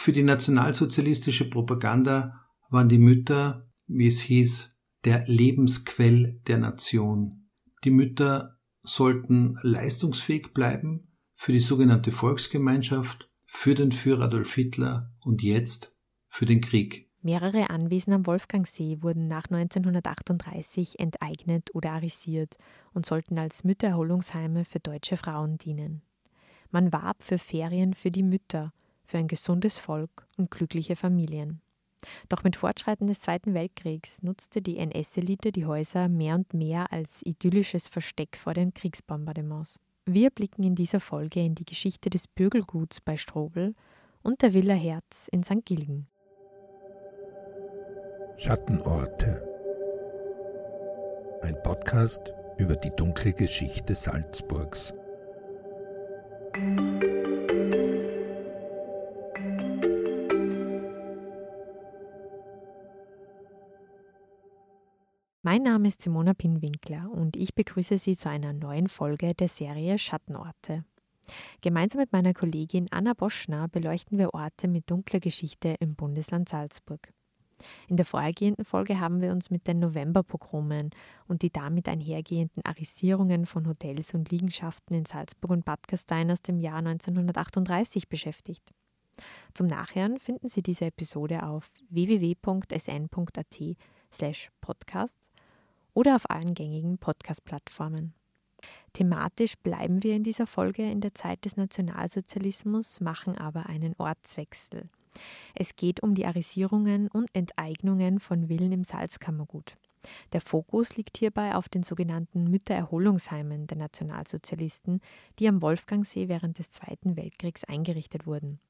Für die nationalsozialistische Propaganda waren die Mütter, wie es hieß, der Lebensquell der Nation. Die Mütter sollten leistungsfähig bleiben für die sogenannte Volksgemeinschaft, für den Führer Adolf Hitler und jetzt für den Krieg. Mehrere Anwesen am Wolfgangsee wurden nach 1938 enteignet oder arisiert und sollten als Müttererholungsheime für deutsche Frauen dienen. Man warb für Ferien für die Mütter für ein gesundes Volk und glückliche Familien. Doch mit Fortschreiten des Zweiten Weltkriegs nutzte die NS-Elite die Häuser mehr und mehr als idyllisches Versteck vor den Kriegsbombardements. Wir blicken in dieser Folge in die Geschichte des Bürgelguts bei Strobel und der Villa Herz in St. Gilgen. Schattenorte. Ein Podcast über die dunkle Geschichte Salzburgs. Mein Name ist Simona Pinwinkler und ich begrüße Sie zu einer neuen Folge der Serie Schattenorte. Gemeinsam mit meiner Kollegin Anna Boschner beleuchten wir Orte mit dunkler Geschichte im Bundesland Salzburg. In der vorhergehenden Folge haben wir uns mit den Novemberpogromen und die damit einhergehenden Arisierungen von Hotels und Liegenschaften in Salzburg und Bad Gastein aus dem Jahr 1938 beschäftigt. Zum Nachhören finden Sie diese Episode auf www.sn.at slash podcasts oder auf allen gängigen Podcast-Plattformen. Thematisch bleiben wir in dieser Folge in der Zeit des Nationalsozialismus, machen aber einen Ortswechsel. Es geht um die Arisierungen und Enteignungen von Villen im Salzkammergut. Der Fokus liegt hierbei auf den sogenannten Müttererholungsheimen der Nationalsozialisten, die am Wolfgangsee während des Zweiten Weltkriegs eingerichtet wurden.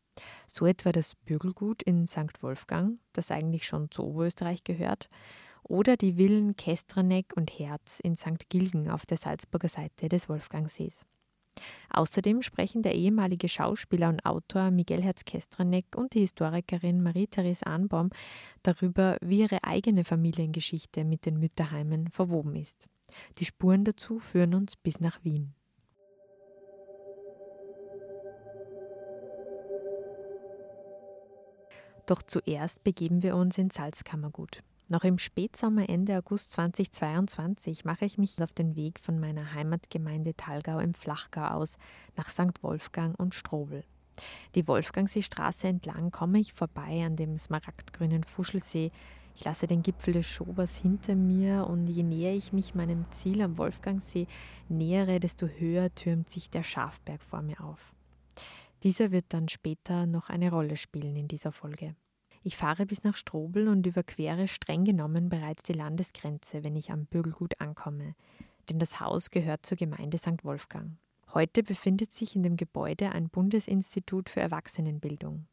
So etwa das Bürgelgut in St. Wolfgang, das eigentlich schon zu Oberösterreich gehört, oder die Villen Kestraneck und Herz in St. Gilgen auf der Salzburger Seite des Wolfgangsees. Außerdem sprechen der ehemalige Schauspieler und Autor Miguel Herz-Kestraneck und die Historikerin Marie-Therese Arnbaum darüber, wie ihre eigene Familiengeschichte mit den Mütterheimen verwoben ist. Die Spuren dazu führen uns bis nach Wien. Doch zuerst begeben wir uns ins Salzkammergut. Noch im Spätsommer Ende August 2022 mache ich mich auf den Weg von meiner Heimatgemeinde Talgau im Flachgau aus nach St. Wolfgang und Strobel. Die Wolfgangseestraße entlang komme ich vorbei an dem smaragdgrünen Fuschelsee. Ich lasse den Gipfel des Schobers hinter mir und je näher ich mich meinem Ziel am Wolfgangsee nähere, desto höher türmt sich der Schafberg vor mir auf. Dieser wird dann später noch eine Rolle spielen in dieser Folge. Ich fahre bis nach Strobel und überquere streng genommen bereits die Landesgrenze, wenn ich am Bürgelgut ankomme, denn das Haus gehört zur Gemeinde St. Wolfgang. Heute befindet sich in dem Gebäude ein Bundesinstitut für Erwachsenenbildung.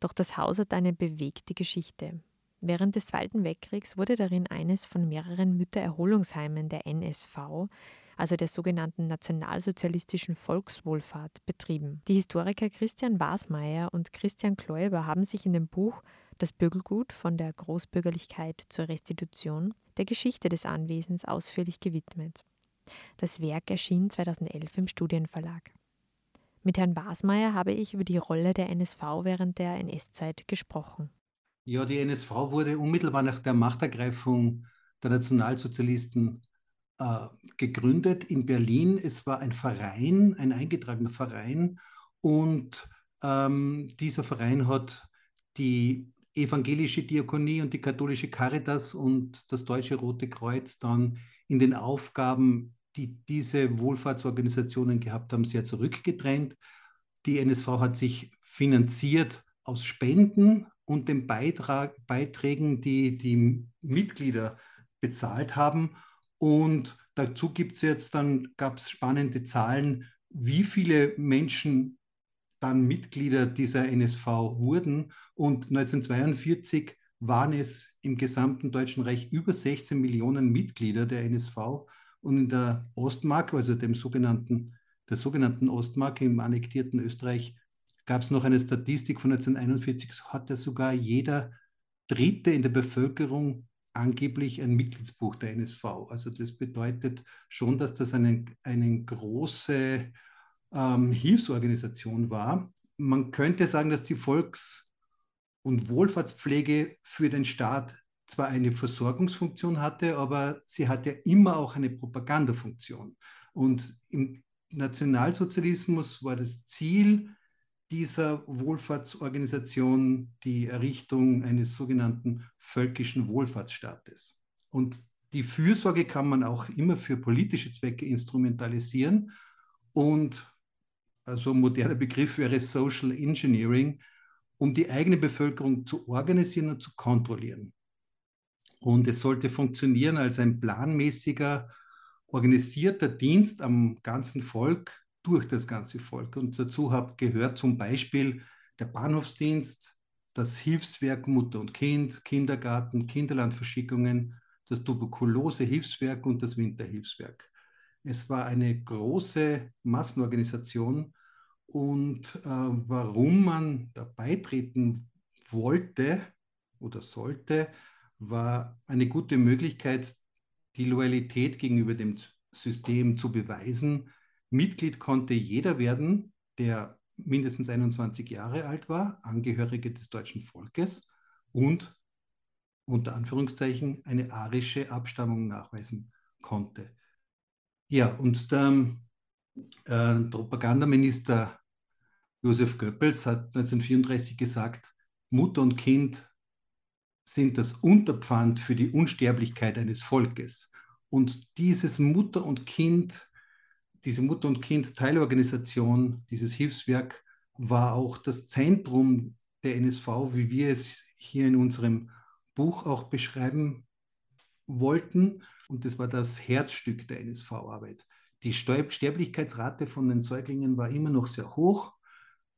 Doch das Haus hat eine bewegte Geschichte. Während des Zweiten Weltkriegs wurde darin eines von mehreren Müttererholungsheimen der NSV, also der sogenannten nationalsozialistischen Volkswohlfahrt, betrieben. Die Historiker Christian Wasmeier und Christian Kläuber haben sich in dem Buch Das Bürgelgut von der Großbürgerlichkeit zur Restitution der Geschichte des Anwesens ausführlich gewidmet. Das Werk erschien 2011 im Studienverlag. Mit Herrn Wasmeier habe ich über die Rolle der NSV während der NS-Zeit gesprochen. Ja, die NSV wurde unmittelbar nach der Machtergreifung der Nationalsozialisten äh, gegründet in Berlin. Es war ein Verein, ein eingetragener Verein und ähm, dieser Verein hat die evangelische Diakonie und die katholische Caritas und das Deutsche Rote Kreuz dann in den Aufgaben, die diese Wohlfahrtsorganisationen gehabt haben, sehr zurückgedrängt. Die NSV hat sich finanziert aus Spenden und den Beitrag, Beiträgen, die die Mitglieder bezahlt haben. Und dazu gibt es jetzt dann, gab es spannende Zahlen, wie viele Menschen dann Mitglieder dieser NSV wurden. Und 1942 waren es im gesamten Deutschen Reich über 16 Millionen Mitglieder der NSV. Und in der Ostmark, also dem sogenannten, der sogenannten Ostmark im annektierten Österreich, gab es noch eine Statistik von 1941, hatte sogar jeder Dritte in der Bevölkerung angeblich ein Mitgliedsbuch der NSV. Also das bedeutet schon, dass das eine, eine große ähm, Hilfsorganisation war. Man könnte sagen, dass die Volks- und Wohlfahrtspflege für den Staat zwar eine Versorgungsfunktion hatte, aber sie hatte immer auch eine Propagandafunktion. Und im Nationalsozialismus war das Ziel dieser Wohlfahrtsorganisation die Errichtung eines sogenannten völkischen Wohlfahrtsstaates. Und die Fürsorge kann man auch immer für politische Zwecke instrumentalisieren. Und also ein moderner Begriff wäre Social Engineering, um die eigene Bevölkerung zu organisieren und zu kontrollieren. Und es sollte funktionieren als ein planmäßiger, organisierter Dienst am ganzen Volk durch das ganze Volk. Und dazu hat gehört zum Beispiel der Bahnhofsdienst, das Hilfswerk Mutter und Kind, Kindergarten, Kinderlandverschickungen, das Tuberkulose-Hilfswerk und das Winterhilfswerk. Es war eine große Massenorganisation und äh, warum man da beitreten wollte oder sollte, war eine gute Möglichkeit, die Loyalität gegenüber dem System zu beweisen. Mitglied konnte jeder werden, der mindestens 21 Jahre alt war, Angehörige des deutschen Volkes und unter Anführungszeichen eine arische Abstammung nachweisen konnte. Ja, und der äh, Propagandaminister Josef Goebbels hat 1934 gesagt, Mutter und Kind sind das Unterpfand für die Unsterblichkeit eines Volkes. Und dieses Mutter und Kind, diese Mutter und Kind Teilorganisation, dieses Hilfswerk war auch das Zentrum der NSV, wie wir es hier in unserem Buch auch beschreiben wollten. Und das war das Herzstück der NSV-Arbeit. Die Sterblichkeitsrate von den Säuglingen war immer noch sehr hoch.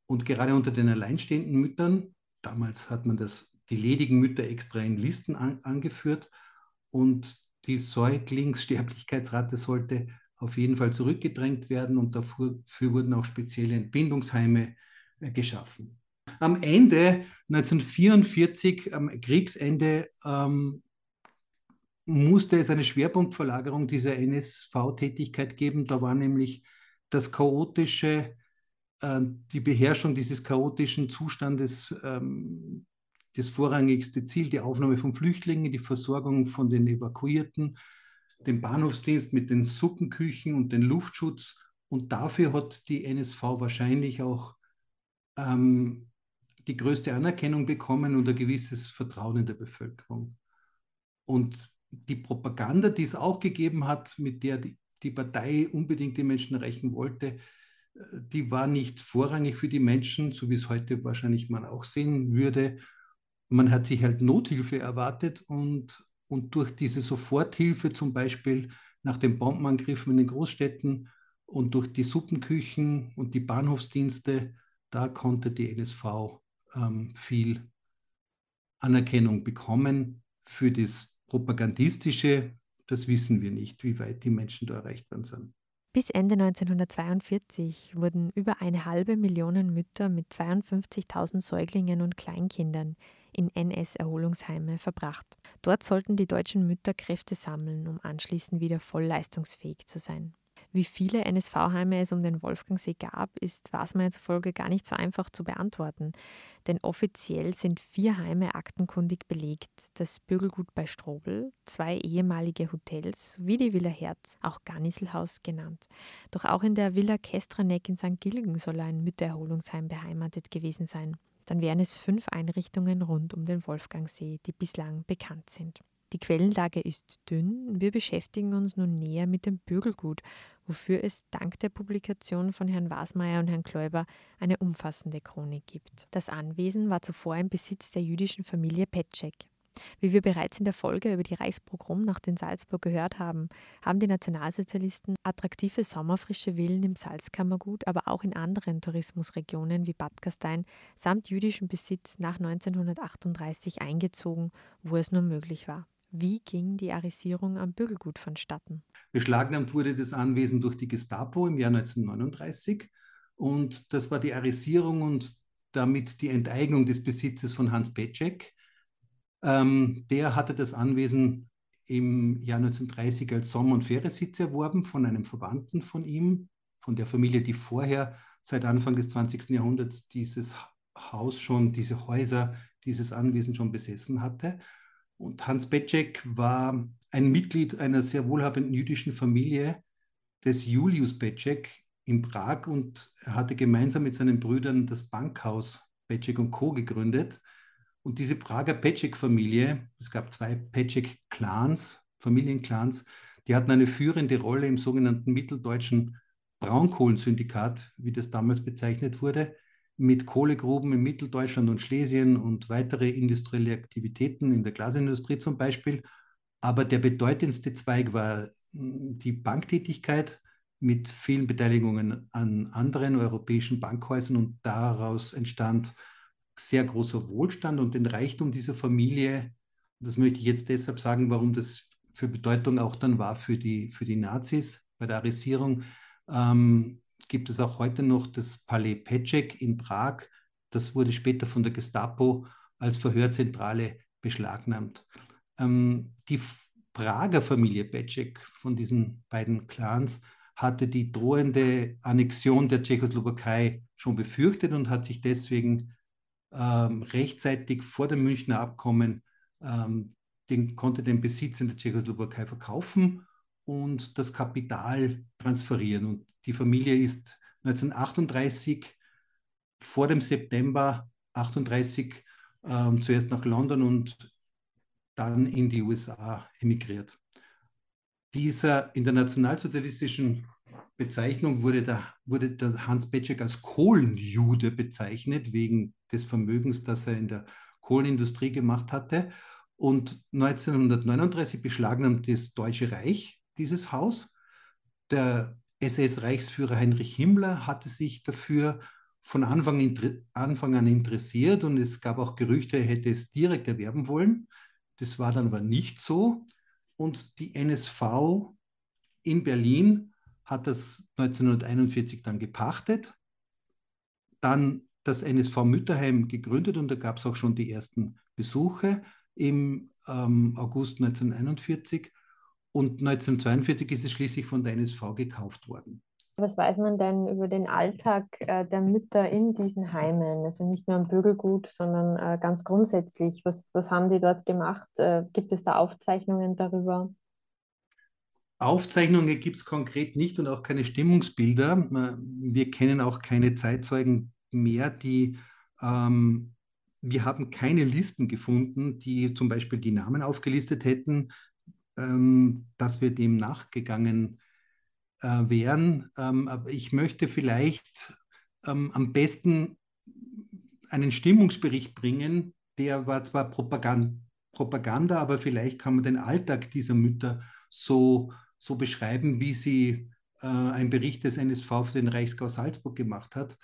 Und gerade unter den alleinstehenden Müttern, damals hat man das, die ledigen Mütter extra in Listen an, angeführt. Und die Säuglingssterblichkeitsrate sollte auf jeden Fall zurückgedrängt werden. Und dafür, wurden auch spezielle Entbindungsheime äh, geschaffen. Am Ende 1944, am Kriegsende, ähm, musste es eine Schwerpunktverlagerung dieser NSV-Tätigkeit geben. Da war nämlich das chaotische, äh, die Beherrschung dieses chaotischen Zustandes ähm, das vorrangigste Ziel, die Aufnahme von Flüchtlingen, die Versorgung von den Evakuierten, den Bahnhofsdienst mit den Suppenküchen und den Luftschutz. Und dafür hat die NSV wahrscheinlich auch ähm, die größte Anerkennung bekommen und ein gewisses Vertrauen in der Bevölkerung. Und die Propaganda, die es auch gegeben hat, mit der die, die Partei unbedingt die Menschen erreichen wollte, die war nicht vorrangig für die Menschen, so wie es heute wahrscheinlich man auch sehen würde. Man hat sich halt Nothilfe erwartet und, und durch diese Soforthilfe zum Beispiel nach den Bombenangriffen in den Großstädten und durch die Suppenküchen und die Bahnhofsdienste, da konnte die NSV ähm, viel Anerkennung bekommen für das propagandistische, das wissen wir nicht, wie weit die Menschen da erreichbar sind. Bis Ende 1942 wurden über eine halbe Million Mütter mit 52.000 Säuglingen und Kleinkindern in NS-Erholungsheime verbracht. Dort sollten die deutschen Mütter Kräfte sammeln, um anschließend wieder voll leistungsfähig zu sein. Wie viele NSV-Heime es um den Wolfgangsee gab, ist Wasmeier zufolge gar nicht so einfach zu beantworten. Denn offiziell sind vier Heime aktenkundig belegt: das Bürgelgut bei Strobel, zwei ehemalige Hotels sowie die Villa Herz, auch Garniselhaus genannt. Doch auch in der Villa Kestraneck in St. Gilgen soll ein Müttererholungsheim beheimatet gewesen sein. Dann wären es fünf Einrichtungen rund um den Wolfgangsee, die bislang bekannt sind. Die Quellenlage ist dünn. Wir beschäftigen uns nun näher mit dem Bürgelgut, wofür es dank der Publikation von Herrn Wasmeier und Herrn Kläuber eine umfassende Chronik gibt. Das Anwesen war zuvor im Besitz der jüdischen Familie Petschek. Wie wir bereits in der Folge über die Reichspogromnacht in Salzburg gehört haben, haben die Nationalsozialisten attraktive sommerfrische Villen im Salzkammergut, aber auch in anderen Tourismusregionen wie Bad Gastein samt jüdischem Besitz nach 1938 eingezogen, wo es nur möglich war. Wie ging die Arisierung am Bürgelgut vonstatten? Beschlagnahmt wurde das Anwesen durch die Gestapo im Jahr 1939 und das war die Arisierung und damit die Enteignung des Besitzes von Hans Petschek. Ähm, der hatte das Anwesen im Jahr 1930 als Sommer- und Feriensitz erworben von einem Verwandten von ihm, von der Familie, die vorher seit Anfang des 20. Jahrhunderts dieses Haus schon, diese Häuser, dieses Anwesen schon besessen hatte. Und Hans Petschek war ein Mitglied einer sehr wohlhabenden jüdischen Familie des Julius Petschek in Prag und er hatte gemeinsam mit seinen Brüdern das Bankhaus und Co. gegründet. Und diese Prager Petschek-Familie, es gab zwei Petschek-Clans, Familienclans, die hatten eine führende Rolle im sogenannten mitteldeutschen Braunkohlensyndikat, wie das damals bezeichnet wurde mit Kohlegruben in Mitteldeutschland und Schlesien und weitere industrielle Aktivitäten in der Glasindustrie zum Beispiel. Aber der bedeutendste Zweig war hm, die Banktätigkeit mit vielen Beteiligungen an anderen europäischen Bankhäusern und daraus entstand sehr großer Wohlstand und den Reichtum dieser Familie. Das möchte ich jetzt deshalb sagen, warum das für Bedeutung auch dann war für die, für die Nazis bei der Arisierung. Ähm, gibt es auch heute noch das Palais Petschek in Prag. Das wurde später von der Gestapo als Verhörzentrale beschlagnahmt. Ähm, die Prager Familie Petschek von diesen beiden Clans hatte die drohende Annexion der Tschechoslowakei schon befürchtet und hat sich deswegen ähm, rechtzeitig vor dem Münchner Abkommen ähm, den, konnte den Besitz in der Tschechoslowakei verkaufen und das Kapital transferieren. Und die Familie ist 1938 vor dem September 38 äh, zuerst nach London und dann in die USA emigriert. Dieser in der nationalsozialistischen Bezeichnung wurde der, wurde der Hans Petschek als Kohlenjude bezeichnet, wegen des Vermögens, das er in der Kohlenindustrie gemacht hatte. Und 1939 beschlagnahmt das Deutsche Reich dieses Haus. Der SS-Reichsführer Heinrich Himmler hatte sich dafür von Anfang, Anfang, an interessiert und es gab auch Gerüchte, er hätte es direkt erwerben wollen. Das war dann aber nicht so. Und die NSV in Berlin hat das 1941 dann gepachtet, dann das NSV Mütterheim gegründet und da gab es auch schon die ersten Besuche im ähm, August 1941 und 1942 ist es schließlich von der NSV gekauft worden. Was weiß man denn über den Alltag äh, der Mütter in diesen Heimen? Also nicht nur am Bürgelgut, sondern äh, ganz grundsätzlich. Was, was haben die dort gemacht? Äh, gibt es da Aufzeichnungen darüber? Aufzeichnungen gibt es konkret nicht und auch keine Stimmungsbilder. Wir kennen auch keine Zeitzeugen mehr, die ähm, wir haben keine Listen gefunden, die zum Beispiel die Namen aufgelistet hätten ähm, dass wir dem nachgegangen äh, wären. Ähm, aber ich möchte vielleicht ähm, am besten einen Stimmungsbericht bringen. Der war zwar Propaganda, Propaganda, aber vielleicht kann man den Alltag dieser Mütter so, so beschreiben, wie sie äh, ein Bericht des NSV für den Reichsgau Salzburg gemacht hat.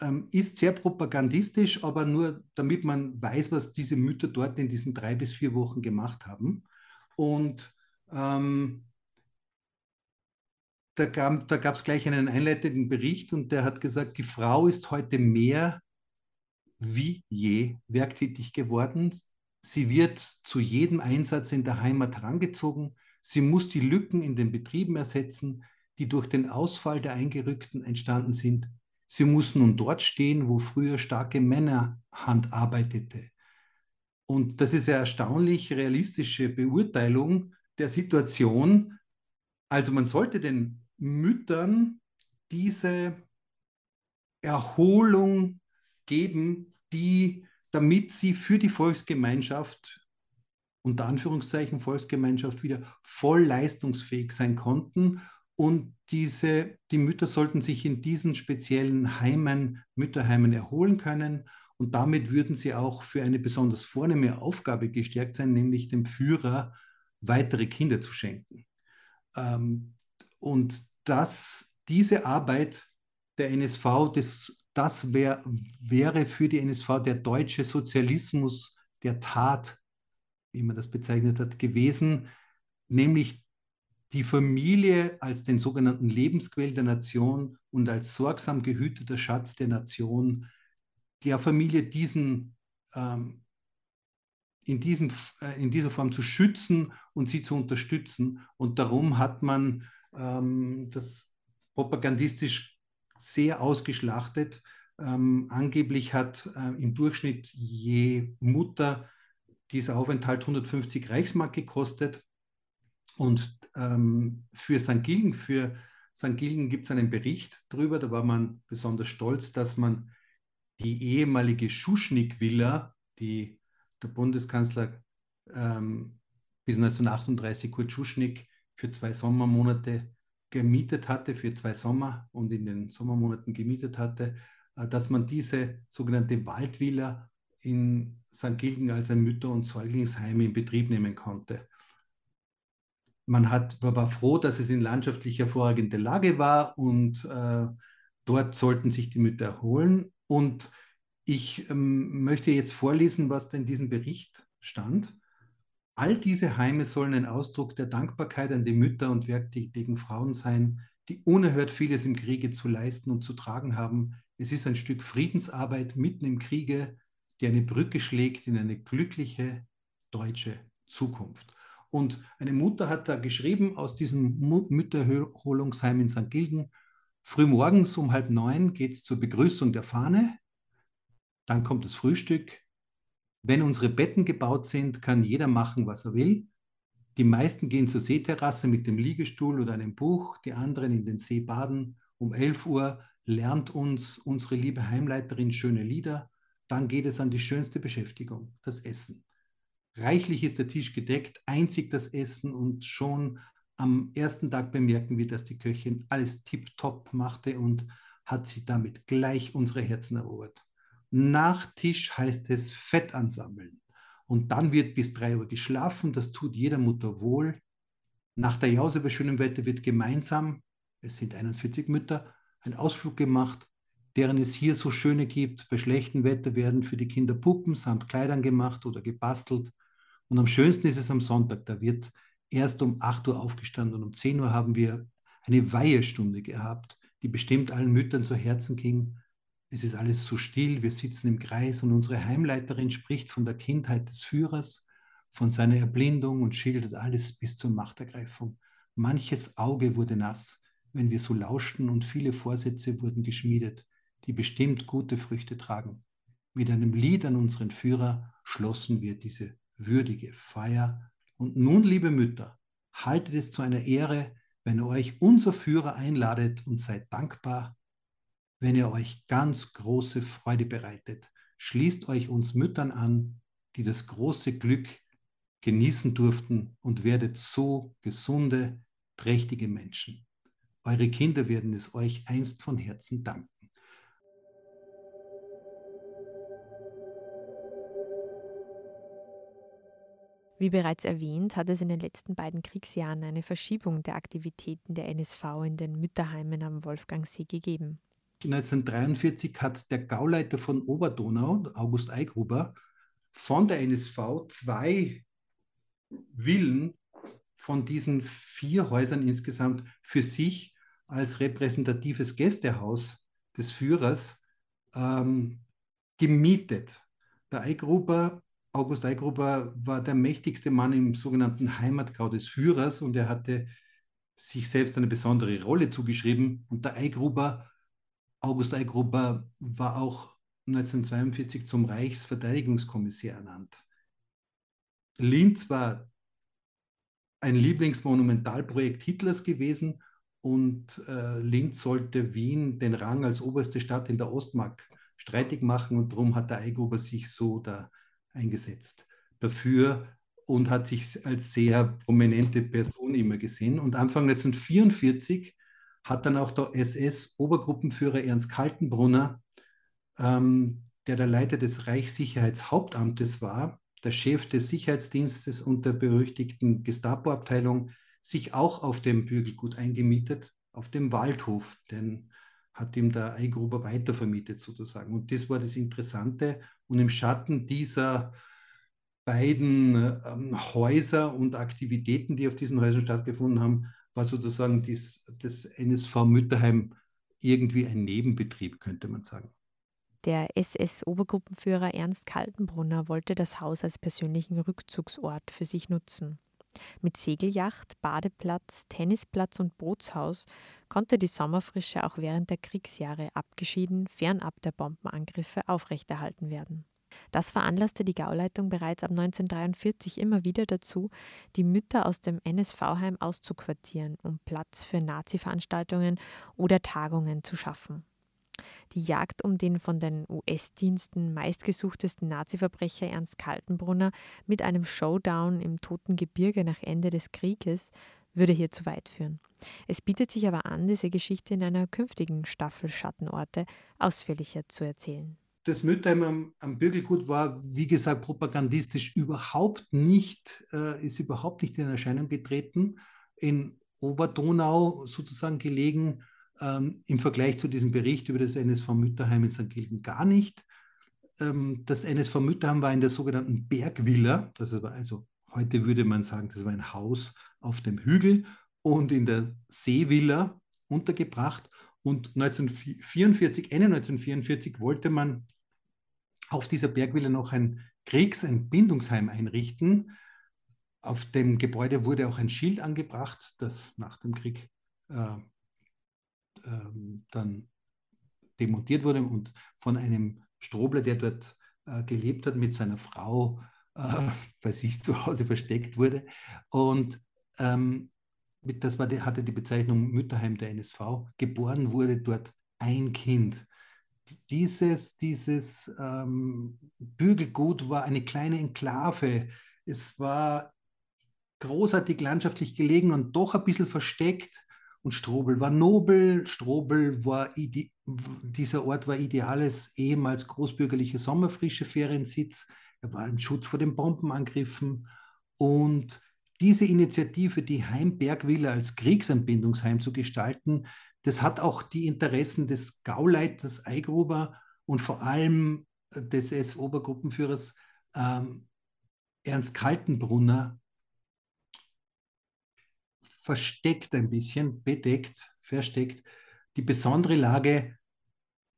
Ähm, ist sehr propagandistisch, aber nur damit man weiß, was diese Mütter dort in diesen drei bis vier Wochen gemacht haben. Und ähm, da gab es gleich einen einleitenden Bericht und der hat gesagt, die Frau ist heute mehr wie je werktätig geworden. Sie wird zu jedem Einsatz in der Heimat herangezogen. Sie muss die Lücken in den Betrieben ersetzen, die durch den Ausfall der Eingerückten entstanden sind. Sie muss nun dort stehen, wo früher starke Männerhand arbeitete. Und das ist eine erstaunlich realistische Beurteilung der Situation. Also man sollte den Müttern diese Erholung geben, die, damit sie für die Volksgemeinschaft, unter Anführungszeichen Volksgemeinschaft, wieder voll leistungsfähig sein konnten. Und diese, die Mütter sollten sich in diesen speziellen Heimen, Mütterheimen erholen können. Und damit würden sie auch für eine besonders vornehme Aufgabe gestärkt sein, nämlich dem Führer weitere Kinder zu schenken. Ähm, und das, diese Arbeit der NSV, das, das wär, wäre für die NSV der deutsche Sozialismus der Tat, wie man das bezeichnet hat, gewesen, nämlich die Familie als den sogenannten Lebensquell der Nation und als sorgsam gehüteter Schatz der Nation, der Familie diesen ähm, in, diesem, äh, in dieser Form zu schützen und sie zu unterstützen. Und darum hat man ähm, das propagandistisch sehr ausgeschlachtet. Ähm, angeblich hat äh, im Durchschnitt je Mutter dieser Aufenthalt 150 Reichsmark gekostet. Und ähm, für St. Gilgen, für St. Gilgen gibt es einen Bericht darüber, da war man besonders stolz, dass man die ehemalige Schuschnigg-Villa, die der Bundeskanzler ähm, bis 1938 Kurt Schuschnigg für zwei Sommermonate gemietet hatte, für zwei Sommer und in den Sommermonaten gemietet hatte, äh, dass man diese sogenannte Waldvilla in St. Gilgen als ein Mütter- und Säuglingsheim in Betrieb nehmen konnte. Man hat, war froh, dass es in landschaftlich hervorragender Lage war und äh, dort sollten sich die Mütter erholen. Und ich ähm, möchte jetzt vorlesen, was da in diesem Bericht stand. All diese Heime sollen ein Ausdruck der Dankbarkeit an die Mütter und werktätigen Frauen sein, die unerhört vieles im Kriege zu leisten und zu tragen haben. Es ist ein Stück Friedensarbeit mitten im Kriege, die eine Brücke schlägt in eine glückliche deutsche Zukunft. Und eine Mutter hat da geschrieben aus diesem Müttererholungsheim in St. Gilgen, frühmorgens um halb neun geht es zur Begrüßung der Fahne. Dann kommt das Frühstück. Wenn unsere Betten gebaut sind, kann jeder machen, was er will. Die meisten gehen zur Seeterrasse mit dem Liegestuhl oder einem Buch, die anderen in den See baden. Um 11 Uhr lernt uns unsere liebe Heimleiterin schöne Lieder. Dann geht es an die schönste Beschäftigung, das Essen. Reichlich ist der Tisch gedeckt, einzig das Essen und schon am ersten Tag bemerken wir, dass die Köchin alles tiptop machte und hat sie damit gleich unsere Herzen erobert. Nach Tisch heißt es Fett ansammeln. Und dann wird bis drei Uhr geschlafen. Das tut jeder Mutter wohl. Nach der Jause bei schönem Wetter wird gemeinsam, es sind 41 Mütter, ein Ausflug gemacht, deren es hier so schöne gibt. Bei schlechtem Wetter werden für die Kinder Puppen samt Kleidern gemacht oder gebastelt. Und am schönsten ist es am Sonntag. Da wird erst um 8 Uhr aufgestanden und um 10 Uhr haben wir eine Weihestunde gehabt, die bestimmt allen Müttern zu Herzen ging. Es ist alles so still, wir sitzen im Kreis und unsere Heimleiterin spricht von der Kindheit des Führers, von seiner Erblindung und schildert alles bis zur Machtergreifung. Manches Auge wurde nass, wenn wir so lauschten und viele Vorsätze wurden geschmiedet, die bestimmt gute Früchte tragen. Mit einem Lied an unseren Führer schlossen wir diese würdige Feier. Und nun, liebe Mütter, haltet es zu einer Ehre, wenn ihr euch unser Führer einladet und seid dankbar wenn ihr euch ganz große Freude bereitet. Schließt euch uns Müttern an, die das große Glück genießen durften und werdet so gesunde, prächtige Menschen. Eure Kinder werden es euch einst von Herzen danken. Wie bereits erwähnt, hat es in den letzten beiden Kriegsjahren eine Verschiebung der Aktivitäten der NSV in den Mütterheimen am Wolfgangsee gegeben. 1943 hat der Gauleiter von Oberdonau, August Eigruber, von der NSV zwei Villen von diesen vier Häusern insgesamt für sich als repräsentatives Gästehaus des Führers ähm, gemietet. Der Eigruber, August Eigruber, war der mächtigste Mann im sogenannten Heimatgrau des Führers und er hatte sich selbst eine besondere Rolle zugeschrieben. Und der Eigruber August Eigruber war auch 1942 zum Reichsverteidigungskommissär ernannt. Linz war ein Lieblingsmonumentalprojekt Hitlers gewesen und äh, Linz sollte Wien den Rang als oberste Stadt in der Ostmark streitig machen und darum hat der Eigruber sich so da eingesetzt dafür und hat sich als sehr prominente Person immer gesehen. Und Anfang 1944 hat dann auch der SS-Obergruppenführer Ernst Kaltenbrunner, ähm, der der Leiter des Reichssicherheitshauptamtes war, der Chef des Sicherheitsdienstes und der berüchtigten Gestapo-Abteilung, sich auch auf dem Bürgelgut eingemietet, auf dem Waldhof, denn hat ihm der Eigruber weitervermietet sozusagen. Und das war das Interessante. Und im Schatten dieser beiden ähm, Häuser und Aktivitäten, die auf diesen Häusern stattgefunden haben, war sozusagen dies, das NSV Mütterheim irgendwie ein Nebenbetrieb, könnte man sagen. Der SS-Obergruppenführer Ernst Kaltenbrunner wollte das Haus als persönlichen Rückzugsort für sich nutzen. Mit Segelyacht, Badeplatz, Tennisplatz und Bootshaus konnte die Sommerfrische auch während der Kriegsjahre abgeschieden, fernab der Bombenangriffe aufrechterhalten werden. Das veranlasste die Gauleitung bereits ab 1943 immer wieder dazu, die Mütter aus dem NSV-Heim auszuquartieren, um Platz für Nazi-Veranstaltungen oder Tagungen zu schaffen. Die Jagd um den von den US-Diensten meistgesuchtesten Nazi-Verbrecher Ernst Kaltenbrunner mit einem Showdown im Toten Gebirge nach Ende des Krieges würde hier zu weit führen. Es bietet sich aber an, diese Geschichte in einer künftigen Staffel Schattenorte ausführlicher zu erzählen. Das Müttheim am, am Bürgelgut war, wie gesagt, propagandistisch überhaupt nicht, äh, ist überhaupt nicht in Erscheinung getreten. In Oberdonau sozusagen gelegen, ähm, im Vergleich zu diesem Bericht über das NSV Mütterheim in St. Gilgen gar nicht. Ähm, das NSV Mütterheim war in der sogenannten Bergvilla, das war also heute würde man sagen, das war ein Haus auf dem Hügel und in der Seevilla untergebracht. Und 1944, Ende 1944 wollte man auf dieser Bergvilla noch ein Kriegs-, ein Bindungsheim einrichten. Auf dem Gebäude wurde auch ein Schild angebracht, das nach dem Krieg äh, ähm, dann demontiert wurde und von einem Strobler, der dort äh, gelebt hat, mit seiner Frau äh, bei sich zu Hause versteckt wurde. Und ähm, das war die, hatte die Bezeichnung Mütterheim der NSV. Geboren wurde dort ein Kind. Dieses, dieses ähm, Bügelgut war eine kleine Enklave. Es war großartig landschaftlich gelegen und doch ein bisschen versteckt und Strobel war nobel. Strobel war, dieser Ort war ideales, ehemals großbürgerliche Sommerfrische Feriensitz. Er war ein Schutz vor den Bombenangriffen. Und diese Initiative, die Heimbergvilla als Kriegsanbindungsheim zu gestalten, das hat auch die Interessen des Gauleiters Eigruber und vor allem des S-Obergruppenführers ähm, Ernst Kaltenbrunner versteckt ein bisschen, bedeckt, versteckt, die besondere Lage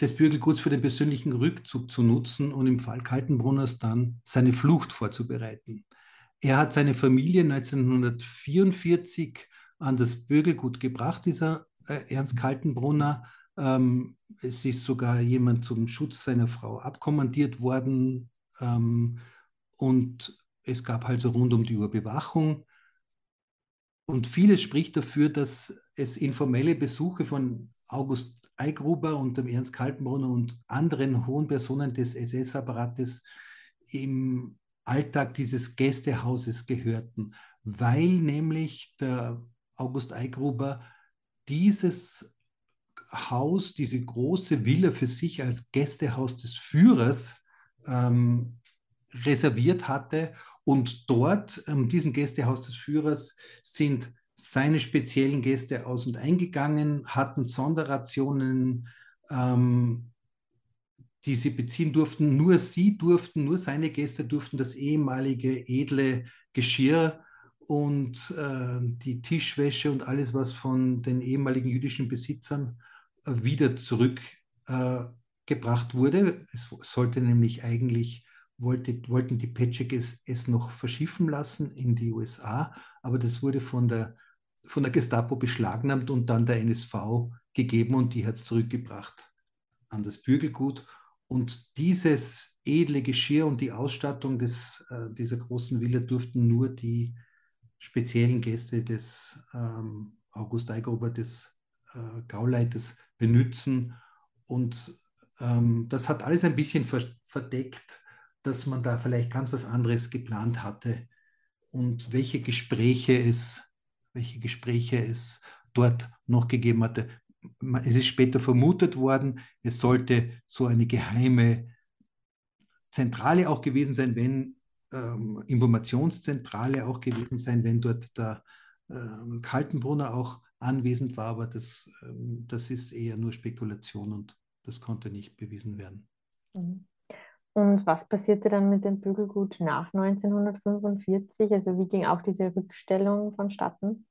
des Bürgelguts für den persönlichen Rückzug zu nutzen und im Fall Kaltenbrunners dann seine Flucht vorzubereiten. Er hat seine Familie 1944 an das Bürgelgut gebracht, dieser äh, Ernst Kaltenbrunner. Ähm, es ist sogar jemand zum Schutz seiner Frau abkommandiert worden ähm, und es gab also rund um die Uhr Bewachung. Und vieles spricht dafür, dass es informelle Besuche von August Eigruber und dem Ernst Kaltenbrunner und anderen hohen Personen des SS-Apparates im Alltag dieses Gästehauses gehörten, weil nämlich der August Eigruber dieses Haus, diese große Villa für sich als Gästehaus des Führers ähm, reserviert hatte und dort, in diesem Gästehaus des Führers, sind seine speziellen Gäste aus- und eingegangen, hatten Sonderrationen, ähm, die sie beziehen durften. Nur sie durften, nur seine Gäste durften das ehemalige edle Geschirr und äh, die Tischwäsche und alles, was von den ehemaligen jüdischen Besitzern äh, wieder zurückgebracht äh, wurde. Es sollte nämlich eigentlich wollte, wollten die Petschek es, es noch verschiffen lassen in die USA, aber das wurde von der, von der Gestapo beschlagnahmt und dann der NSV gegeben und die hat es zurückgebracht an das Bürgelgut. Und dieses edle Geschirr und die Ausstattung des, äh, dieser großen Villa durften nur die speziellen Gäste des ähm, August Eigruber, des äh, Gauleiters, benutzen. Und ähm, das hat alles ein bisschen verdeckt, dass man da vielleicht ganz was anderes geplant hatte und welche Gespräche es, welche Gespräche es dort noch gegeben hatte. Es ist später vermutet worden, es sollte so eine geheime Zentrale auch gewesen sein, wenn ähm, Informationszentrale auch gewesen sein, wenn dort der ähm, Kaltenbrunner auch anwesend war, aber das, ähm, das ist eher nur Spekulation und das konnte nicht bewiesen werden. Mhm. Und was passierte dann mit dem Bügelgut nach 1945? Also wie ging auch diese Rückstellung vonstatten?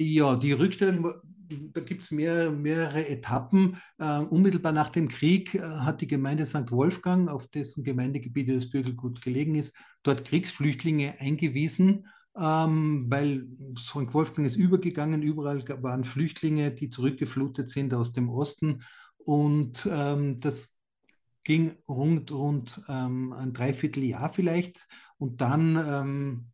Ja, die Rückstellung, da gibt es mehr, mehrere Etappen. Uh, unmittelbar nach dem Krieg uh, hat die Gemeinde St. Wolfgang, auf dessen Gemeindegebiet das Bürgelgut gelegen ist, dort Kriegsflüchtlinge eingewiesen, um, ähm, weil St. Wolfgang ist übergegangen. Überall waren Flüchtlinge, die zurückgeflutet sind aus dem Osten. Und um, ähm, das ging rund, rund ähm, ein Dreivierteljahr vielleicht. Und dann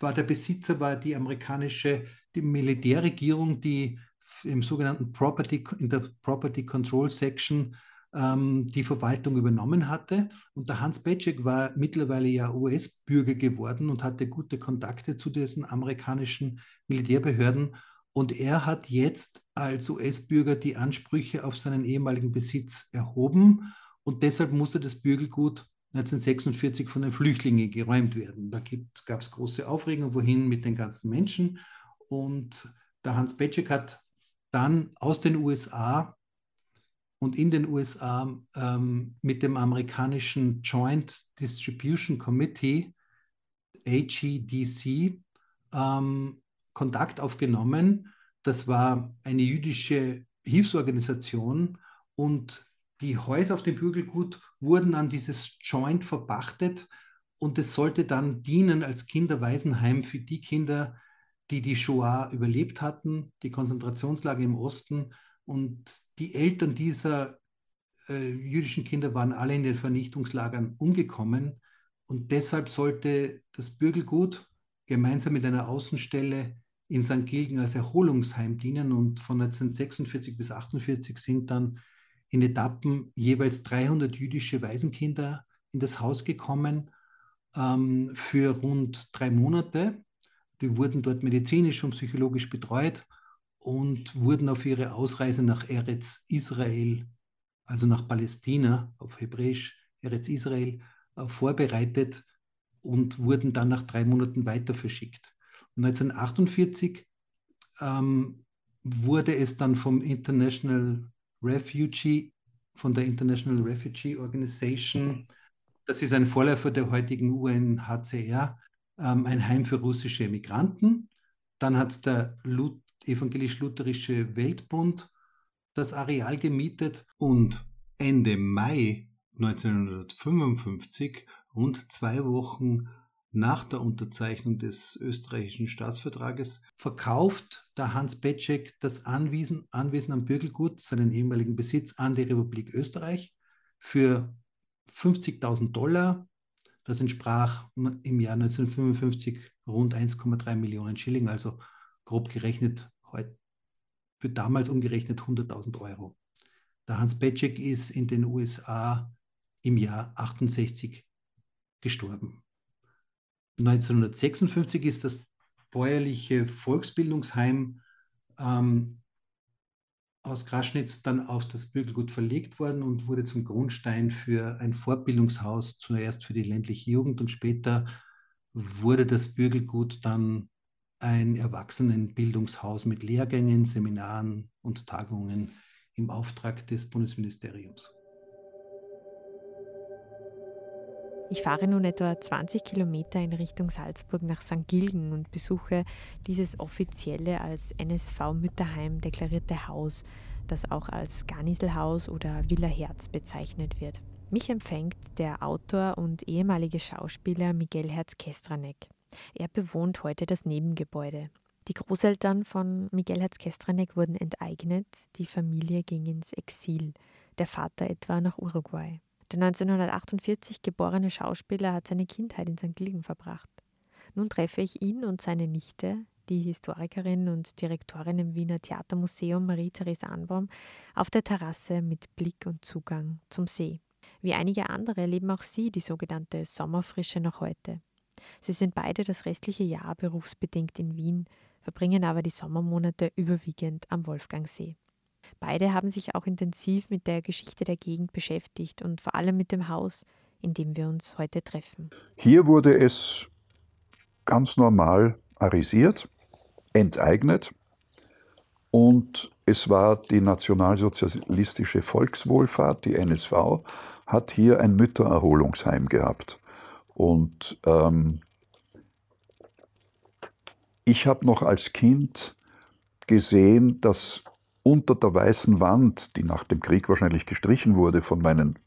war der Besitzer, war die amerikanische die Militärregierung, die im sogenannten Property, in der Property Control Section ähm, die Verwaltung übernommen hatte. Und der Hans Petschek war mittlerweile ja US-Bürger geworden und hatte gute Kontakte zu diesen amerikanischen Militärbehörden. Und er hat jetzt als US-Bürger die Ansprüche auf seinen ehemaligen Besitz erhoben. Und deshalb musste das Bürgelgut 1946 von den Flüchtlingen geräumt werden. Da gab es große Aufregung, wohin mit den ganzen Menschen. Und der Hans Petschek hat dann aus den USA und in den USA ähm, mit dem amerikanischen Joint Distribution Committee, AGDC, ähm, Kontakt aufgenommen. Das war eine jüdische Hilfsorganisation und die Häuser auf dem Hügelgut wurden an dieses Joint verpachtet und es sollte dann dienen als Kinderwaisenheim für die Kinder, die die Shoah überlebt hatten, die Konzentrationslager im Osten. Und die Eltern dieser äh, jüdischen Kinder waren alle in den Vernichtungslagern umgekommen. Und deshalb sollte das Bürgelgut gemeinsam mit einer Außenstelle in St. Gilgen als Erholungsheim dienen. Und von 1946 bis 1948 sind dann in Etappen jeweils 300 jüdische Waisenkinder in das Haus gekommen ähm, für rund drei Monate. Die wurden dort medizinisch und psychologisch betreut und wurden auf ihre Ausreise nach Eretz Israel, also nach Palästina, auf Hebräisch Eretz Israel, äh, vorbereitet und wurden dann nach drei Monaten weiter verschickt. 1948 ähm, wurde es dann vom International Refugee, von der International Refugee Organization, das ist ein Vorläufer der heutigen UNHCR, ähm, ein Heim für russische Migranten. Dann hat der evangelisch-lutherische Weltbund das Areal gemietet und Ende Mai 1955, rund zwei Wochen nach der Unterzeichnung des österreichischen Staatsvertrages, verkauft der Hans Petschek das Anwesen, Anwesen am Bürgelgut, seinen ehemaligen Besitz, an die Republik Österreich für 50.000 Dollar das entsprach im Jahr 1955 rund 1,3 Millionen Schilling, also grob gerechnet für damals umgerechnet 100.000 Euro. Der Hans Petschek ist in den USA im Jahr 68 gestorben. 1956 ist das bäuerliche Volksbildungsheim ähm, aus Kraschnitz dann auf das Bügelgut verlegt worden und wurde zum Grundstein für ein Fortbildungshaus, zuerst für die ländliche Jugend und später wurde das Bügelgut dann ein Erwachsenenbildungshaus mit Lehrgängen, Seminaren und Tagungen im Auftrag des Bundesministeriums. Ich fahre nun etwa 20 Kilometer in Richtung Salzburg nach St. Gilgen und besuche dieses offizielle als NSV Mütterheim deklarierte Haus, das auch als Garniselhaus oder Villa Herz bezeichnet wird. Mich empfängt der Autor und ehemalige Schauspieler Miguel Herz-Kestranek. Er bewohnt heute das Nebengebäude. Die Großeltern von Miguel Herz-Kestranek wurden enteignet, die Familie ging ins Exil, der Vater etwa nach Uruguay. Der 1948 geborene Schauspieler hat seine Kindheit in St. Gilgen verbracht. Nun treffe ich ihn und seine Nichte, die Historikerin und Direktorin im Wiener Theatermuseum Marie-Therese Anbaum, auf der Terrasse mit Blick und Zugang zum See. Wie einige andere leben auch sie die sogenannte Sommerfrische noch heute. Sie sind beide das restliche Jahr berufsbedingt in Wien, verbringen aber die Sommermonate überwiegend am Wolfgangsee. Beide haben sich auch intensiv mit der Geschichte der Gegend beschäftigt und vor allem mit dem Haus, in dem wir uns heute treffen. Hier wurde es ganz normal arisiert, enteignet und es war die nationalsozialistische Volkswohlfahrt, die NSV, hat hier ein Müttererholungsheim gehabt. Und ähm, ich habe noch als Kind gesehen, dass unter der weißen Wand, die nach dem Krieg wahrscheinlich gestrichen wurde von meinen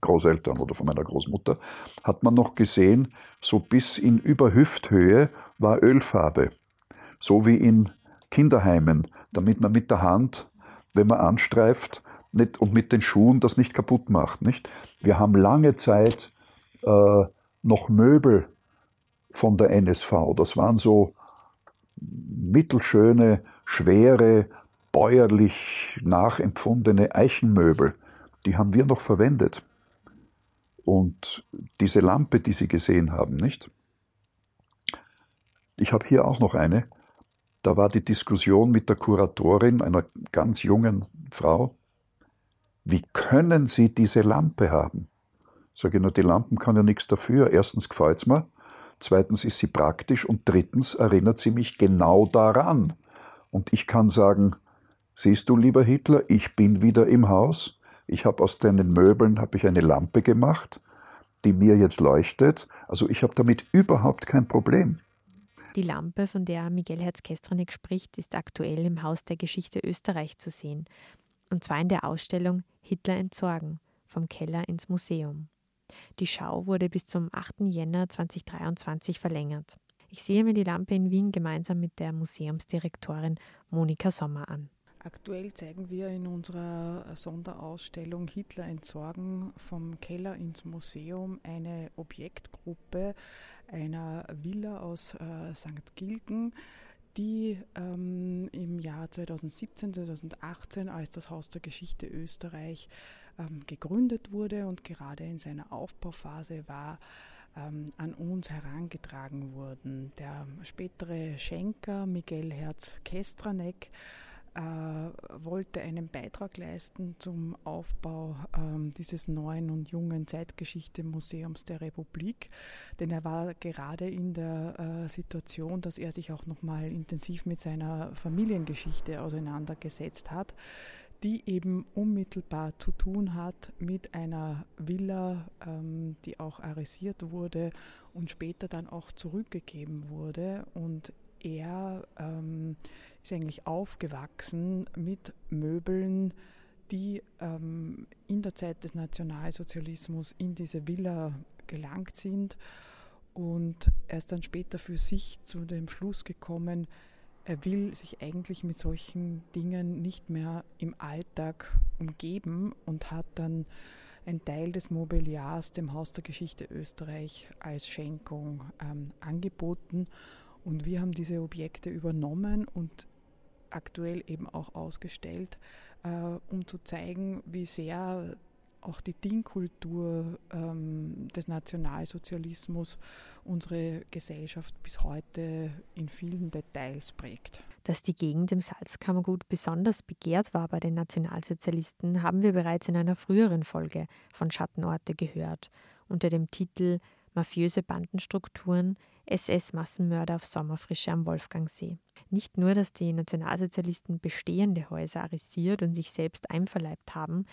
Großeltern oder von meiner Großmutter, hat man noch gesehen, so bis in über Hüfthöhe war Ölfarbe. So wie in Kinderheimen, damit man mit der Hand, wenn man anstreift nicht, und mit den Schuhen das nicht kaputt macht. Nicht? Wir haben lange Zeit äh, noch Möbel von der NSV. Das waren so mittelschöne, schwere, bäuerlich nachempfundene Eichenmöbel. Die haben wir noch verwendet. Und diese Lampe, die Sie gesehen haben, nicht? Ich habe hier auch noch eine. Da war die Diskussion mit der Kuratorin, einer ganz jungen Frau. Wie können Sie diese Lampe haben? Sage ich nur, die Lampen kann ja nichts dafür. Erstens gefällt es mir, zweitens ist sie praktisch und drittens erinnert sie mich genau daran. Und ich kann sagen, siehst du, lieber Hitler, ich bin wieder im Haus. Ich habe aus deinen Möbeln habe ich eine Lampe gemacht, die mir jetzt leuchtet. Also ich habe damit überhaupt kein Problem. Die Lampe, von der Miguel Herz-Kestranik spricht, ist aktuell im Haus der Geschichte Österreich zu sehen. Und zwar in der Ausstellung Hitler entsorgen, vom Keller ins Museum. Die Schau wurde bis zum 8. Jänner 2023 verlängert. Ich sehe mir die Lampe in Wien gemeinsam mit der Museumsdirektorin Monika Sommer an. Aktuell zeigen wir in unserer Sonderausstellung Hitler entsorgen vom Keller ins Museum eine Objektgruppe einer Villa aus äh, St. Gilgen, die ähm, im Jahr 2017, 2018 als das Haus der Geschichte Österreich ähm, gegründet wurde und gerade in seiner Aufbauphase war, ähm, an uns herangetragen wurden. Der spätere Schenker Miguel Herz-Kestranek äh, wollte einen Beitrag leisten zum Aufbau ähm, dieses neuen und jungen Zeitgeschichte-Museums der Republik, denn er war gerade in der äh, Situation, dass er sich auch nochmal intensiv mit seiner Familiengeschichte auseinandergesetzt hat die eben unmittelbar zu tun hat mit einer Villa, ähm, die auch arisiert wurde und später dann auch zurückgegeben wurde. Und er ähm, ist eigentlich aufgewachsen mit Möbeln, die ähm, in der Zeit des Nationalsozialismus in diese Villa gelangt sind. Und er ist dann später für sich zu dem Schluss gekommen, er will sich eigentlich mit solchen Dingen nicht mehr im Alltag umgeben und hat dann einen Teil des Mobiliars dem Haus der Geschichte Österreich als Schenkung ähm, angeboten. Und wir haben diese Objekte übernommen und aktuell eben auch ausgestellt, äh, um zu zeigen, wie sehr auch die Dingkultur ähm, des Nationalsozialismus unsere Gesellschaft bis heute in vielen Details prägt. Dass die Gegend im Salzkammergut besonders begehrt war bei den Nationalsozialisten, haben wir bereits in einer früheren Folge von Schattenorte gehört, unter dem Titel Mafiöse Bandenstrukturen, SS-Massenmörder auf Sommerfrische am Wolfgangsee. Nicht nur, dass die Nationalsozialisten bestehende Häuser arisiert und sich selbst einverleibt haben,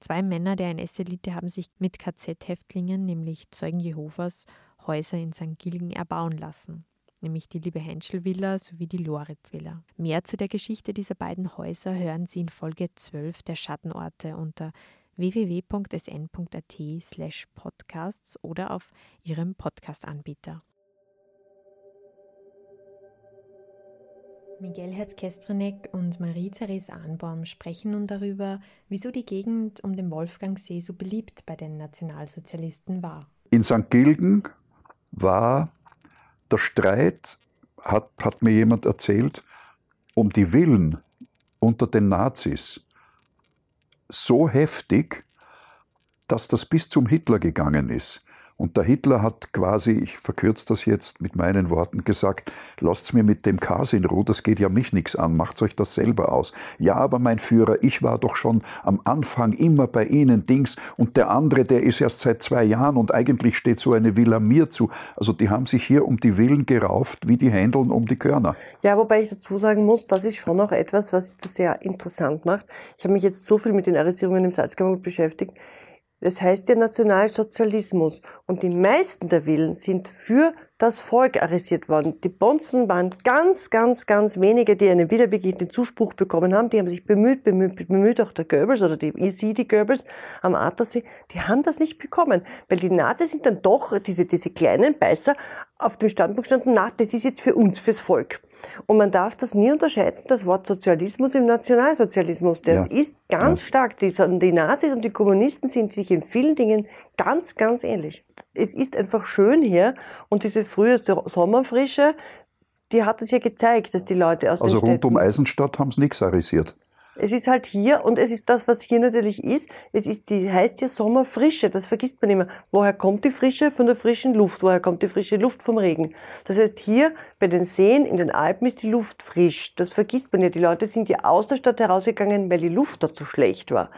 zwei Männer der NS-Elite haben sich mit KZ-Häftlingen, nämlich Zeugen Jehovas, Häuser in St. Gilgen erbauen lassen nämlich die Liebe Henschel Villa sowie die Loritz Villa. Mehr zu der Geschichte dieser beiden Häuser hören Sie in Folge 12 der Schattenorte unter www.sn.at slash podcasts oder auf Ihrem Podcast-Anbieter. Miguel Herz-Kestrinek und Marie-Therese Anbaum sprechen nun darüber, wieso die Gegend um den Wolfgangsee so beliebt bei den Nationalsozialisten war. In St. Gilgen war der Streit hat, hat mir jemand erzählt, um die Willen unter den Nazis so heftig, dass das bis zum Hitler gegangen ist. Und der Hitler hat quasi, ich verkürze das jetzt mit meinen Worten gesagt, lasst mir mit dem Kas in Ruhe, das geht ja mich nichts an, macht euch das selber aus. Ja, aber mein Führer, ich war doch schon am Anfang immer bei Ihnen Dings und der andere, der ist erst seit zwei Jahren und eigentlich steht so eine Villa mir zu. Also die haben sich hier um die Willen gerauft, wie die Händeln um die Körner. Ja, wobei ich dazu sagen muss, das ist schon auch etwas, was das sehr interessant macht. Ich habe mich jetzt so viel mit den Arrestierungen im Salzkammergut beschäftigt. Das heißt ja Nationalsozialismus. Und die meisten der Willen sind für das Volk arrestiert worden. Die Bonzen waren ganz, ganz, ganz wenige, die einen wiederbegegneten Zuspruch bekommen haben. Die haben sich bemüht, bemüht, bemüht, auch der Goebbels oder die die Goebbels am Attersee, die haben das nicht bekommen. Weil die Nazis sind dann doch, diese, diese kleinen Beißer, auf dem Standpunkt standen, na, das ist jetzt für uns, fürs Volk. Und man darf das nie unterscheiden, das Wort Sozialismus im Nationalsozialismus. Das ja. ist ganz ja. stark. Die, die Nazis und die Kommunisten sind sich in vielen Dingen ganz, ganz ähnlich. Es ist einfach schön hier und diese frühe Sommerfrische, die hat es ja gezeigt, dass die Leute aus also den rund um Eisenstadt haben sie nichts arisiert. Es ist halt hier und es ist das, was hier natürlich ist. Es ist die heißt hier Sommerfrische. Das vergisst man immer. Woher kommt die Frische? Von der frischen Luft. Woher kommt die frische Luft? Vom Regen. Das heißt, hier bei den Seen in den Alpen ist die Luft frisch. Das vergisst man ja. Die Leute sind ja aus der Stadt herausgegangen, weil die Luft dort so schlecht war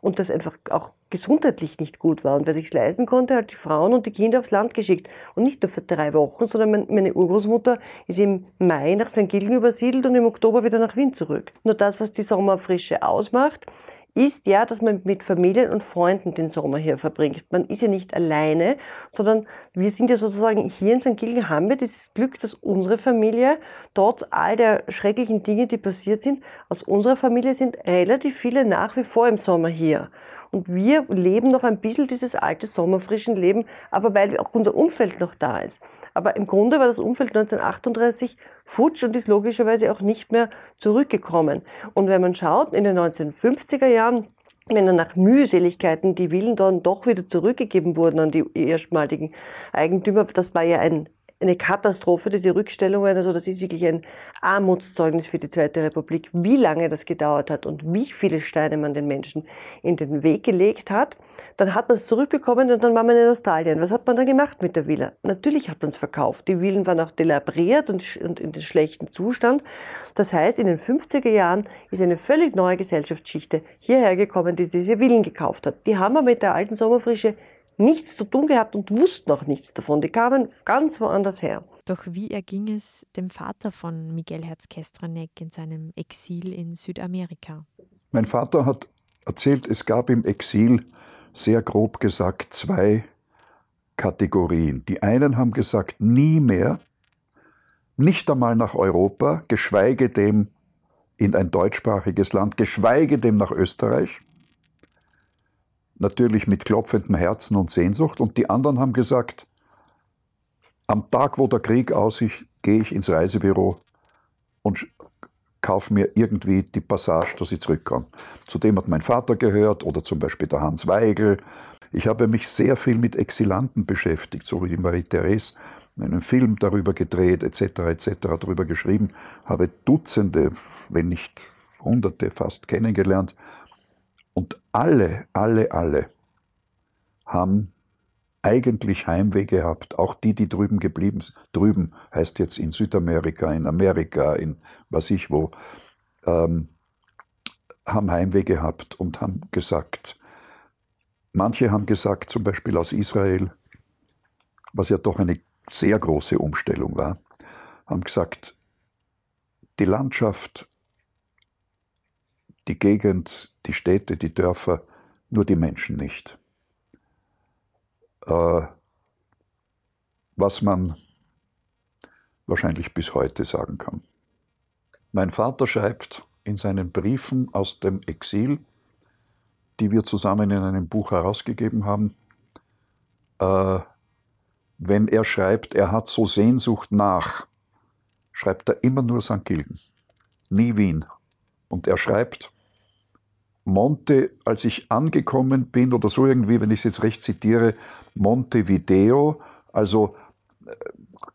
und das einfach auch gesundheitlich nicht gut war. Und wer sich's leisten konnte, hat die Frauen und die Kinder aufs Land geschickt. Und nicht nur für drei Wochen, sondern meine Urgroßmutter ist im Mai nach St. Gilgen übersiedelt und im Oktober wieder nach Wien zurück. Nur das, was die Sommerfrische ausmacht, ist ja, dass man mit Familien und Freunden den Sommer hier verbringt. Man ist ja nicht alleine, sondern wir sind ja sozusagen hier in St. Gilgen haben wir dieses Glück, dass unsere Familie, trotz all der schrecklichen Dinge, die passiert sind, aus unserer Familie sind relativ viele nach wie vor im Sommer hier. Und wir leben noch ein bisschen dieses alte sommerfrischen Leben, aber weil auch unser Umfeld noch da ist. Aber im Grunde war das Umfeld 1938 futsch und ist logischerweise auch nicht mehr zurückgekommen. Und wenn man schaut, in den 1950er Jahren, wenn dann nach Mühseligkeiten die Villen dann doch wieder zurückgegeben wurden an die erstmaligen Eigentümer, das war ja ein eine Katastrophe, diese Rückstellungen. Also das ist wirklich ein Armutszeugnis für die Zweite Republik, wie lange das gedauert hat und wie viele Steine man den Menschen in den Weg gelegt hat. Dann hat man es zurückbekommen und dann war man in Australien. Was hat man dann gemacht mit der Villa? Natürlich hat man es verkauft. Die Villen waren auch delabriert und, in den schlechten Zustand. Das heißt, in den 50er Jahren ist eine völlig neue Gesellschaftsschichte hierher gekommen, die diese Villen gekauft hat. Die haben wir mit der alten Sommerfrische nichts zu tun gehabt und wussten auch nichts davon. Die kamen ganz woanders her. Doch wie erging es dem Vater von Miguel Herz-Kestranek in seinem Exil in Südamerika? Mein Vater hat erzählt, es gab im Exil, sehr grob gesagt, zwei Kategorien. Die einen haben gesagt, nie mehr, nicht einmal nach Europa, geschweige dem in ein deutschsprachiges Land, geschweige dem nach Österreich natürlich mit klopfendem Herzen und Sehnsucht. Und die anderen haben gesagt, am Tag, wo der Krieg aus ist, gehe ich ins Reisebüro und kaufe mir irgendwie die Passage, dass ich zurückkomme. Zudem hat mein Vater gehört oder zum Beispiel der Hans Weigel. Ich habe mich sehr viel mit Exilanten beschäftigt, so wie die Marie-Therese, einen Film darüber gedreht, etc., etc., darüber geschrieben, habe Dutzende, wenn nicht Hunderte fast kennengelernt und alle, alle, alle haben eigentlich Heimweh gehabt, auch die, die drüben geblieben sind. Drüben heißt jetzt in Südamerika, in Amerika, in was ich wo, ähm, haben Heimweh gehabt und haben gesagt, manche haben gesagt, zum Beispiel aus Israel, was ja doch eine sehr große Umstellung war, haben gesagt, die Landschaft die Gegend, die Städte, die Dörfer, nur die Menschen nicht. Äh, was man wahrscheinlich bis heute sagen kann. Mein Vater schreibt in seinen Briefen aus dem Exil, die wir zusammen in einem Buch herausgegeben haben, äh, wenn er schreibt, er hat so Sehnsucht nach, schreibt er immer nur St. Gilgen, nie Wien. Und er schreibt, Monte, als ich angekommen bin, oder so irgendwie, wenn ich es jetzt recht zitiere, Montevideo, also äh,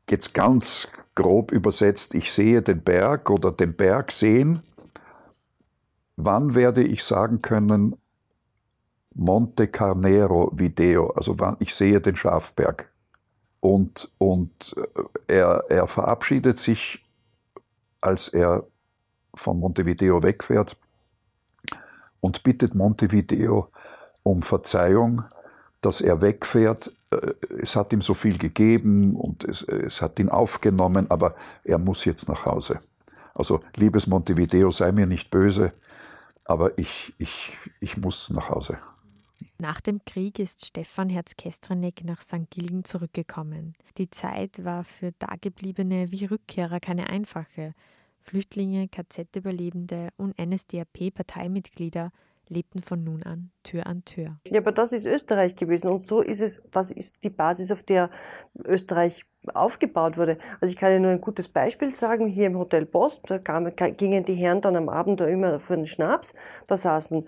jetzt ganz grob übersetzt, ich sehe den Berg oder den Berg sehen, wann werde ich sagen können, Monte Carnero Video, also wann ich sehe den Schafberg. Und, und äh, er, er verabschiedet sich, als er von Montevideo wegfährt und bittet Montevideo um Verzeihung, dass er wegfährt. Äh, es hat ihm so viel gegeben und es, es hat ihn aufgenommen, aber er muss jetzt nach Hause. Also, liebes Montevideo, sei mir nicht böse, aber ich, ich, ich muss nach Hause. Nach dem Krieg ist Stefan Herz-Kestreneck nach St. Gilgen zurückgekommen. Die Zeit war für Dagebliebene wie Rückkehrer keine einfache. Flüchtlinge, KZ-Überlebende und NSDAP-Parteimitglieder lebten von nun an Tür an Tür. Ja, aber das ist Österreich gewesen und so ist es, das ist die Basis, auf der Österreich aufgebaut wurde. Also ich kann Ihnen nur ein gutes Beispiel sagen, hier im Hotel Post, da kamen, gingen die Herren dann am Abend da immer für den Schnaps, da saßen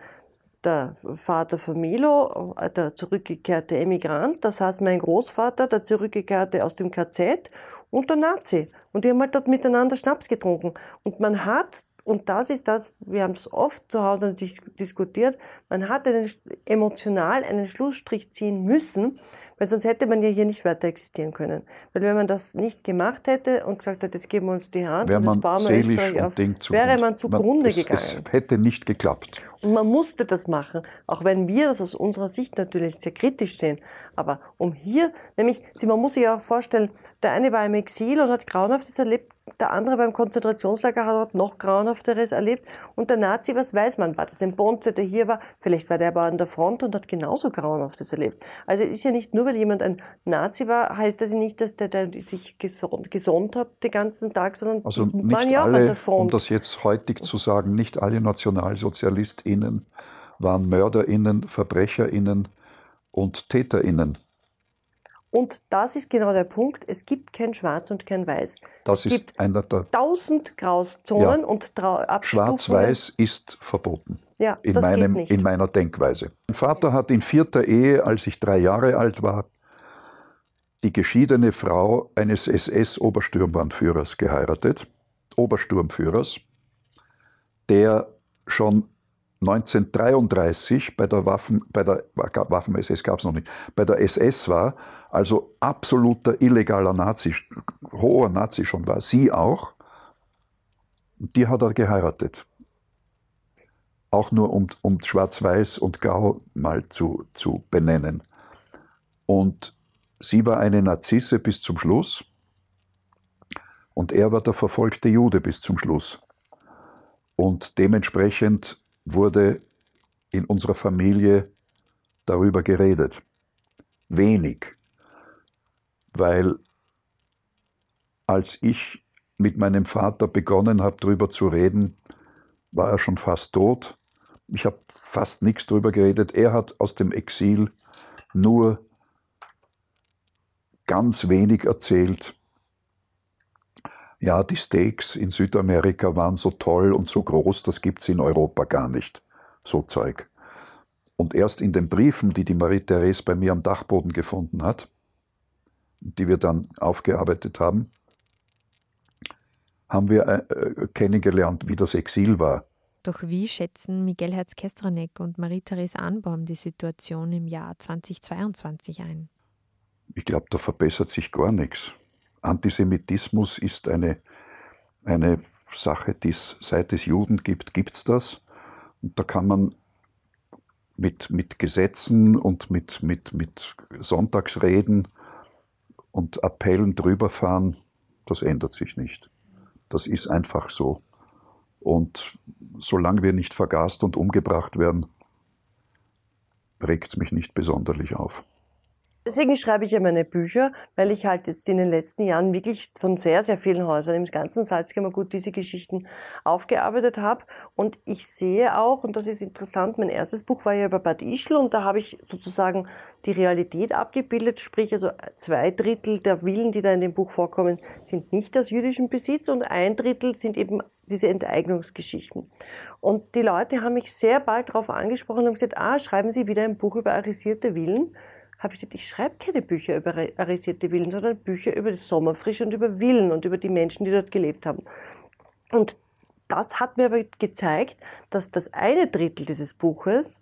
der Vater von Milo, der zurückgekehrte Emigrant, das heißt mein Großvater, der zurückgekehrte aus dem KZ und der Nazi. Und die haben halt dort miteinander Schnaps getrunken. Und man hat und das ist das, wir haben es oft zu Hause diskutiert, man hat einen, emotional einen Schlussstrich ziehen müssen, weil sonst hätte man ja hier nicht weiter existieren können. Weil wenn man das nicht gemacht hätte und gesagt hätte, jetzt geben wir uns die Hand Wär und das bauen wir Österreich auf, wäre man zugrunde man, es, gegangen. Es hätte nicht geklappt. Und man musste das machen, auch wenn wir das aus unserer Sicht natürlich sehr kritisch sehen. Aber um hier, nämlich, man muss sich ja auch vorstellen, der eine war im Exil und hat Grauenhaftes erlebt, der andere beim Konzentrationslager hat noch Grauenhafteres erlebt. Und der Nazi, was weiß man, war das ein Bonze, der hier war? Vielleicht war der aber an der Front und hat genauso Grauenhaftes erlebt. Also es ist ja nicht nur, weil jemand ein Nazi war, heißt das nicht, dass der, der sich gesund, gesund hat den ganzen Tag, sondern also nicht waren ja auch an der Front. Um das jetzt heutig zu sagen, nicht alle NationalsozialistInnen waren MörderInnen, VerbrecherInnen und TäterInnen. Und das ist genau der Punkt. Es gibt kein Schwarz und kein Weiß. Das es ist gibt einer der tausend Grauzonen Ja. und Abstufungen. Schwarz-Weiß ist verboten. Ja, in, das meinem, geht nicht. in meiner Denkweise. Mein Vater hat in vierter Ehe, als ich drei Jahre alt war, die geschiedene Frau eines SS-Obersturmbannführers geheiratet, Obersturmführers, der schon 1933 bei der Waffen, bei der Waffen-SS gab es noch nicht, bei der SS war, also absoluter illegaler Nazi, hoher Nazi schon war, sie auch, die hat er geheiratet auch nur um, um Schwarz-Weiß und Grau mal zu, zu benennen. Und sie war eine Narzisse bis zum Schluss und er war der verfolgte Jude bis zum Schluss. Und dementsprechend wurde in unserer Familie darüber geredet. Wenig. Weil als ich mit meinem Vater begonnen habe, darüber zu reden, war er schon fast tot. Ich habe fast nichts darüber geredet. Er hat aus dem Exil nur ganz wenig erzählt. Ja, die Steaks in Südamerika waren so toll und so groß, das gibt es in Europa gar nicht. So Zeug. Und erst in den Briefen, die die Marie-Therese bei mir am Dachboden gefunden hat, die wir dann aufgearbeitet haben, haben wir äh, kennengelernt, wie das Exil war. Doch wie schätzen Miguel Herz-Kestranek und Marie-Therese Anbaum die Situation im Jahr 2022 ein? Ich glaube, da verbessert sich gar nichts. Antisemitismus ist eine, eine Sache, die es seit es Juden gibt, gibt es das. Und da kann man mit, mit Gesetzen und mit, mit, mit Sonntagsreden und Appellen drüber fahren, das ändert sich nicht. Das ist einfach so. Und solange wir nicht vergast und umgebracht werden, regt es mich nicht besonderlich auf. Deswegen schreibe ich ja meine Bücher, weil ich halt jetzt in den letzten Jahren wirklich von sehr, sehr vielen Häusern im ganzen Salzkammergut diese Geschichten aufgearbeitet habe. Und ich sehe auch, und das ist interessant, mein erstes Buch war ja über Bad Ischl und da habe ich sozusagen die Realität abgebildet, sprich also zwei Drittel der Villen, die da in dem Buch vorkommen, sind nicht aus jüdischem Besitz und ein Drittel sind eben diese Enteignungsgeschichten. Und die Leute haben mich sehr bald darauf angesprochen und gesagt, ah, schreiben Sie wieder ein Buch über arisierte Villen habe ich gesagt, ich schreibe keine Bücher über arisierte Villen, sondern Bücher über das Sommerfrische und über Villen und über die Menschen, die dort gelebt haben. Und das hat mir aber gezeigt, dass das eine Drittel dieses Buches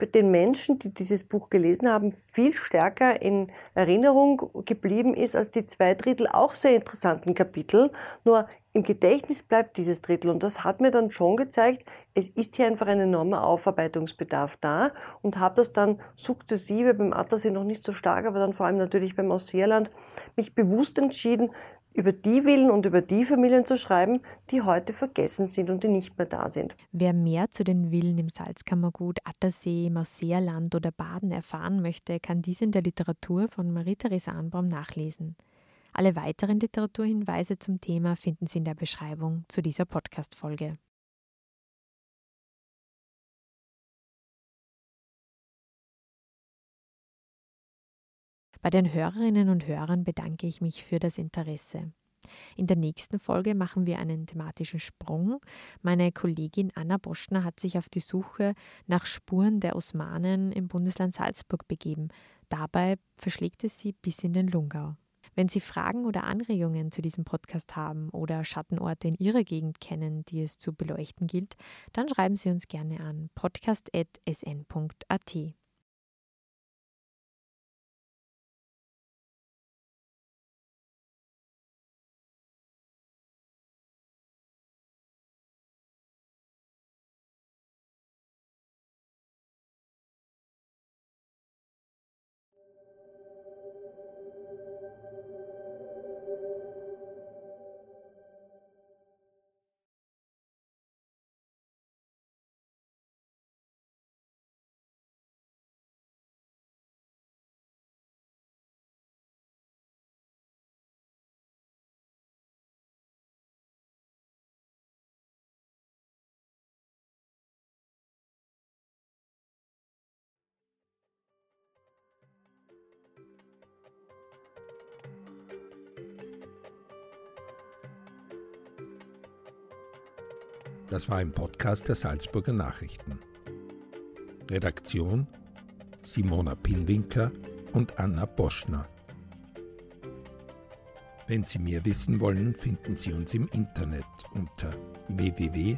den Menschen, die dieses Buch gelesen haben, viel stärker in Erinnerung geblieben ist als die zwei Drittel auch sehr interessanten Kapitel. Nur im Gedächtnis bleibt dieses Drittel. Und das hat mir dann schon gezeigt, es ist hier einfach ein enormer Aufarbeitungsbedarf da und habe das dann sukzessive beim Attersee noch nicht so stark, aber dann vor allem natürlich beim Ausseerland mich bewusst entschieden, über die Villen und über die Familien zu schreiben, die heute vergessen sind und die nicht mehr da sind. Wer mehr zu den Villen im Salzkammergut, Attersee, Marseerland oder Baden erfahren möchte, kann dies in der Literatur von Marie-Therese Anbaum nachlesen. Alle weiteren Literaturhinweise zum Thema finden Sie in der Beschreibung zu dieser Podcast-Folge. Bei den Hörerinnen und Hörern bedanke ich mich für das Interesse. In der nächsten Folge machen wir einen thematischen Sprung. Meine Kollegin Anna Boschner hat sich auf die Suche nach Spuren der Osmanen im Bundesland Salzburg begeben. Dabei verschlägt es sie bis in den Lungau. Wenn Sie Fragen oder Anregungen zu diesem Podcast haben oder Schattenorte in Ihrer Gegend kennen, die es zu beleuchten gilt, dann schreiben Sie uns gerne an podcast.sn.at. Das war ein Podcast der Salzburger Nachrichten. Redaktion Simona Pinwinkler und Anna Boschner. Wenn Sie mehr wissen wollen, finden Sie uns im Internet unter www.sn.at.